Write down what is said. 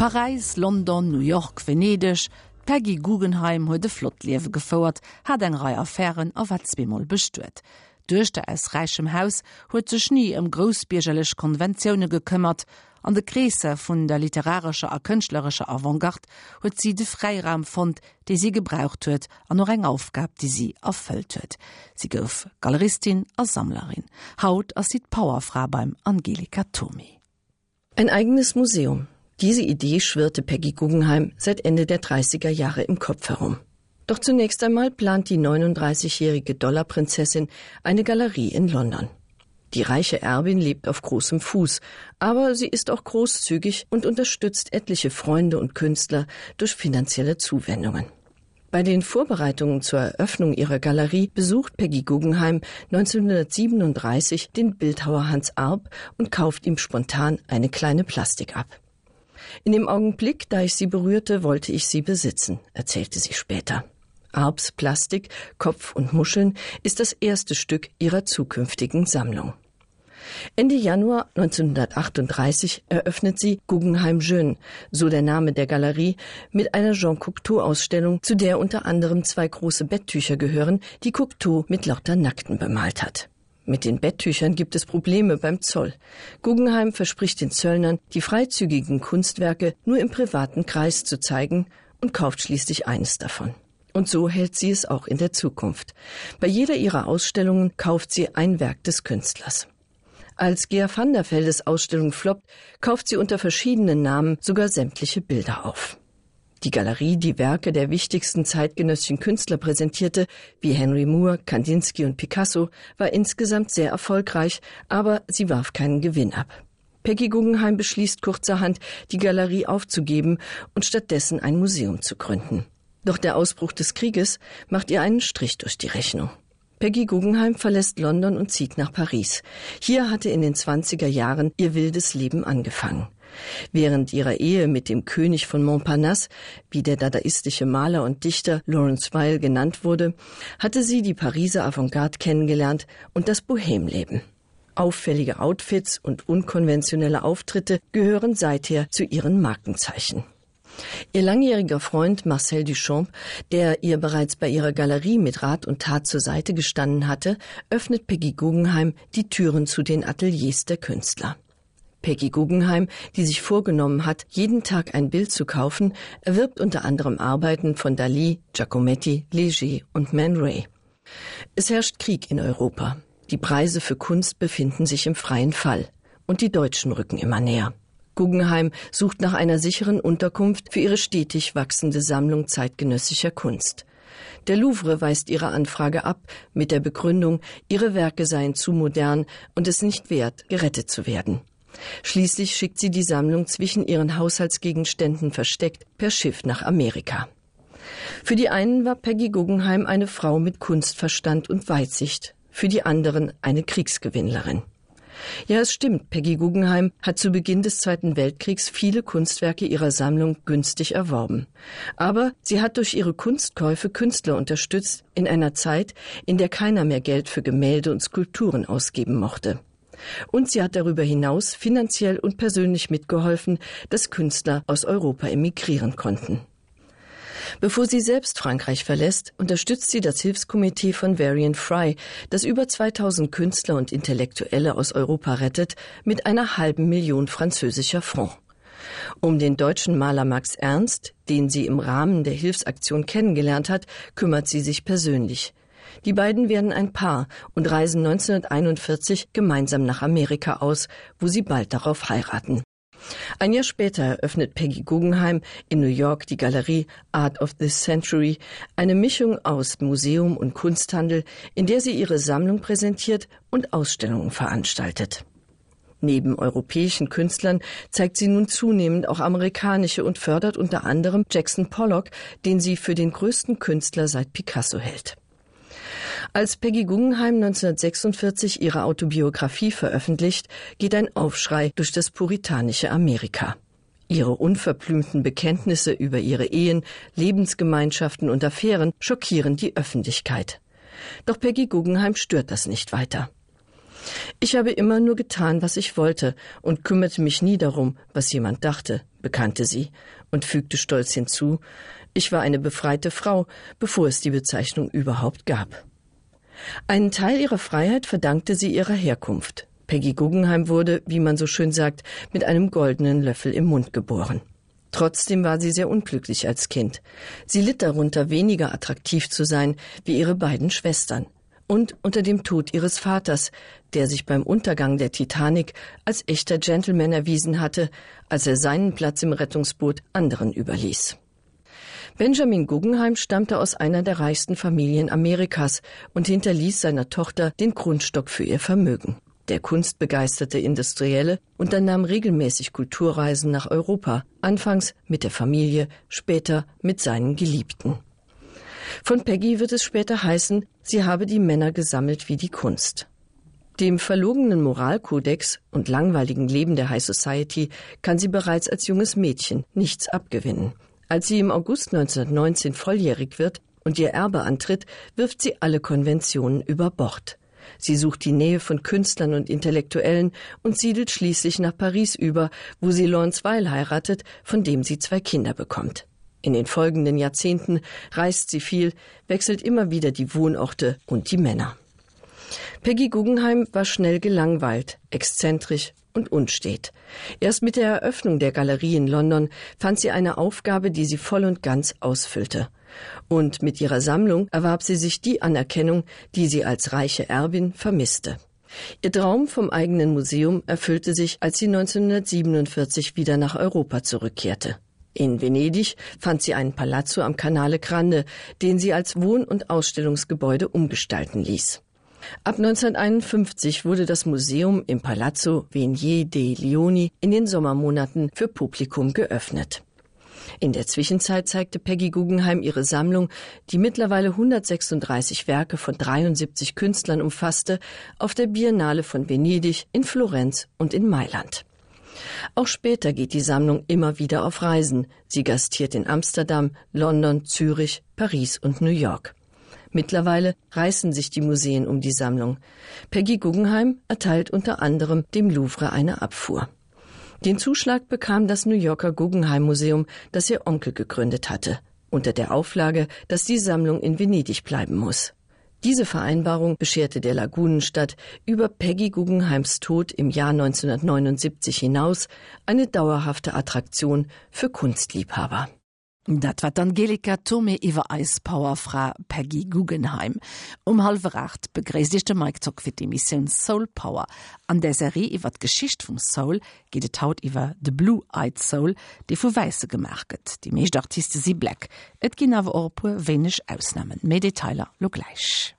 Paris, London, New York, Venedig, Peggy Guggenheim huet de Flotliewe geouert, hat eng Reihe Affären a watzwimol bestueret. Duerchte ass reichem Haus huet sech nie em grosbiergelech Konventionioune gekümmert, an de Kräse vun der literarscher a kënchtlerscher Avantgard huet sie de Freiraum fand, déi sie gebraucht huet an noch eng Aufgab, die sie erfüllt huet. Sie gouf Galeristin als Sammlerin. Haut as sieht Powerfrau beim Angelika Tomi. Ein eigenes Museum. Diese Idee schwirrte Peggy Guggenheim seit Ende der 30er Jahre im Kopf herum. Doch zunächst einmal plant die 39-jährige Dollarprinzessin eine Galerie in London. Die reiche Erbin lebt auf großem Fuß, aber sie ist auch großzügig und unterstützt etliche Freunde und Künstler durch finanzielle Zuwendungen. Bei den Vorbereitungen zur Eröffnung ihrer Galerie besucht Peggy Guggenheim 1937 den Bildhauer Hans Arp und kauft ihm spontan eine kleine Plastik ab. In dem Augenblick, da ich sie berührte, wollte ich sie besitzen, erzählte sie später. Arps Plastik, Kopf und Muscheln ist das erste Stück ihrer zukünftigen Sammlung. Ende Januar 1938 eröffnet sie Guggenheim Jeune, so der Name der Galerie, mit einer Jean Cocteau-Ausstellung, zu der unter anderem zwei große Betttücher gehören, die Cocteau mit lauter Nackten bemalt hat. Mit den Betttüchern gibt es Probleme beim Zoll. Guggenheim verspricht den Zöllnern, die freizügigen Kunstwerke nur im privaten Kreis zu zeigen und kauft schließlich eines davon. Und so hält sie es auch in der Zukunft. Bei jeder ihrer Ausstellungen kauft sie ein Werk des Künstlers. Als Gea van der Feldes Ausstellung floppt, kauft sie unter verschiedenen Namen sogar sämtliche Bilder auf. Die Galerie, die Werke der wichtigsten zeitgenössischen Künstler präsentierte, wie Henry Moore, Kandinsky und Picasso, war insgesamt sehr erfolgreich, aber sie warf keinen Gewinn ab. Peggy Guggenheim beschließt kurzerhand, die Galerie aufzugeben und stattdessen ein Museum zu gründen. Doch der Ausbruch des Krieges macht ihr einen Strich durch die Rechnung. Peggy Guggenheim verlässt London und zieht nach Paris. Hier hatte in den 20er Jahren ihr wildes Leben angefangen. Während ihrer Ehe mit dem König von Montparnasse, wie der dadaistische Maler und Dichter Lawrence Weil genannt wurde, hatte sie die Pariser Avantgarde kennengelernt und das Bohemleben. Auffällige Outfits und unkonventionelle Auftritte gehören seither zu ihren Markenzeichen. Ihr langjähriger Freund Marcel Duchamp, der ihr bereits bei ihrer Galerie mit Rat und Tat zur Seite gestanden hatte, öffnet Peggy Guggenheim die Türen zu den Ateliers der Künstler. Peggy Guggenheim, die sich vorgenommen hat, jeden Tag ein Bild zu kaufen, erwirbt unter anderem Arbeiten von Dali, Giacometti, Leger und Man Ray. Es herrscht Krieg in Europa. Die Preise für Kunst befinden sich im freien Fall. Und die Deutschen rücken immer näher. Guggenheim sucht nach einer sicheren Unterkunft für ihre stetig wachsende Sammlung zeitgenössischer Kunst. Der Louvre weist ihre Anfrage ab mit der Begründung, ihre Werke seien zu modern und es nicht wert, gerettet zu werden. Schließlich schickt sie die Sammlung zwischen ihren Haushaltsgegenständen versteckt per Schiff nach Amerika. Für die einen war Peggy Guggenheim eine Frau mit Kunstverstand und Weitsicht, für die anderen eine Kriegsgewinnlerin. Ja, es stimmt, Peggy Guggenheim hat zu Beginn des Zweiten Weltkriegs viele Kunstwerke ihrer Sammlung günstig erworben. Aber sie hat durch ihre Kunstkäufe Künstler unterstützt in einer Zeit, in der keiner mehr Geld für Gemälde und Skulpturen ausgeben mochte. Und sie hat darüber hinaus finanziell und persönlich mitgeholfen, dass Künstler aus Europa emigrieren konnten. Bevor sie selbst Frankreich verlässt, unterstützt sie das Hilfskomitee von Varian Fry, das über 2000 Künstler und Intellektuelle aus Europa rettet, mit einer halben Million französischer Francs. Um den deutschen Maler Max Ernst, den sie im Rahmen der Hilfsaktion kennengelernt hat, kümmert sie sich persönlich. Die beiden werden ein Paar und reisen 1941 gemeinsam nach Amerika aus, wo sie bald darauf heiraten. Ein Jahr später eröffnet Peggy Guggenheim in New York die Galerie Art of this Century, eine Mischung aus Museum und Kunsthandel, in der sie ihre Sammlung präsentiert und Ausstellungen veranstaltet. Neben europäischen Künstlern zeigt sie nun zunehmend auch amerikanische und fördert unter anderem Jackson Pollock, den sie für den größten Künstler seit Picasso hält. Als Peggy Guggenheim 1946 ihre Autobiografie veröffentlicht, geht ein Aufschrei durch das puritanische Amerika. Ihre unverblümten Bekenntnisse über ihre Ehen, Lebensgemeinschaften und Affären schockieren die Öffentlichkeit. Doch Peggy Guggenheim stört das nicht weiter. Ich habe immer nur getan, was ich wollte und kümmerte mich nie darum, was jemand dachte, bekannte sie und fügte stolz hinzu, ich war eine befreite Frau, bevor es die Bezeichnung überhaupt gab. Einen Teil ihrer Freiheit verdankte sie ihrer Herkunft. Peggy Guggenheim wurde, wie man so schön sagt, mit einem goldenen Löffel im Mund geboren. Trotzdem war sie sehr unglücklich als Kind. Sie litt darunter, weniger attraktiv zu sein wie ihre beiden Schwestern und unter dem Tod ihres Vaters, der sich beim Untergang der Titanic als echter Gentleman erwiesen hatte, als er seinen Platz im Rettungsboot anderen überließ. Benjamin Guggenheim stammte aus einer der reichsten Familien Amerikas und hinterließ seiner Tochter den Grundstock für ihr Vermögen. Der kunstbegeisterte Industrielle unternahm regelmäßig Kulturreisen nach Europa, anfangs mit der Familie, später mit seinen Geliebten. Von Peggy wird es später heißen, sie habe die Männer gesammelt wie die Kunst. Dem verlogenen Moralkodex und langweiligen Leben der High Society kann sie bereits als junges Mädchen nichts abgewinnen. Als sie im August 1919 volljährig wird und ihr Erbe antritt, wirft sie alle Konventionen über Bord. Sie sucht die Nähe von Künstlern und Intellektuellen und siedelt schließlich nach Paris über, wo sie Lawrence Weil heiratet, von dem sie zwei Kinder bekommt. In den folgenden Jahrzehnten reist sie viel, wechselt immer wieder die Wohnorte und die Männer. Peggy Guggenheim war schnell gelangweilt, exzentrisch und unstet. Erst mit der Eröffnung der Galerie in London fand sie eine Aufgabe, die sie voll und ganz ausfüllte. Und mit ihrer Sammlung erwarb sie sich die Anerkennung, die sie als reiche Erbin vermisste. Ihr Traum vom eigenen Museum erfüllte sich, als sie 1947 wieder nach Europa zurückkehrte. In Venedig fand sie einen Palazzo am Canale Grande, den sie als Wohn- und Ausstellungsgebäude umgestalten ließ. Ab 1951 wurde das Museum im Palazzo Venier dei Leoni in den Sommermonaten für Publikum geöffnet. In der Zwischenzeit zeigte Peggy Guggenheim ihre Sammlung, die mittlerweile 136 Werke von 73 Künstlern umfasste, auf der Biennale von Venedig, in Florenz und in Mailand. Auch später geht die Sammlung immer wieder auf Reisen. Sie gastiert in Amsterdam, London, Zürich, Paris und New York. Mittlerweile reißen sich die Museen um die Sammlung. Peggy Guggenheim erteilt unter anderem dem Louvre eine Abfuhr. Den Zuschlag bekam das New Yorker Guggenheim Museum, das ihr Onkel gegründet hatte, unter der Auflage, dass die Sammlung in Venedig bleiben muss. Diese Vereinbarung bescherte der Lagunenstadt über Peggy Guggenheims Tod im Jahr 1979 hinaus eine dauerhafte Attraktion für Kunstliebhaber. Dat wat Angelika Tome iwwer Eispowerfra Peggy Guggenheim. Um halfracht begréeschte Mikezock fir die Mission Soul Power. An der Serie iwwer Geschicht vum Soul giet et haut iwwer de Blue Eyed Soul, de vu Weise gemerket. Die meescht Artiste sie Black. Et ginn awer Orpu wenigch ausnamen. Mediteiler lo gleich.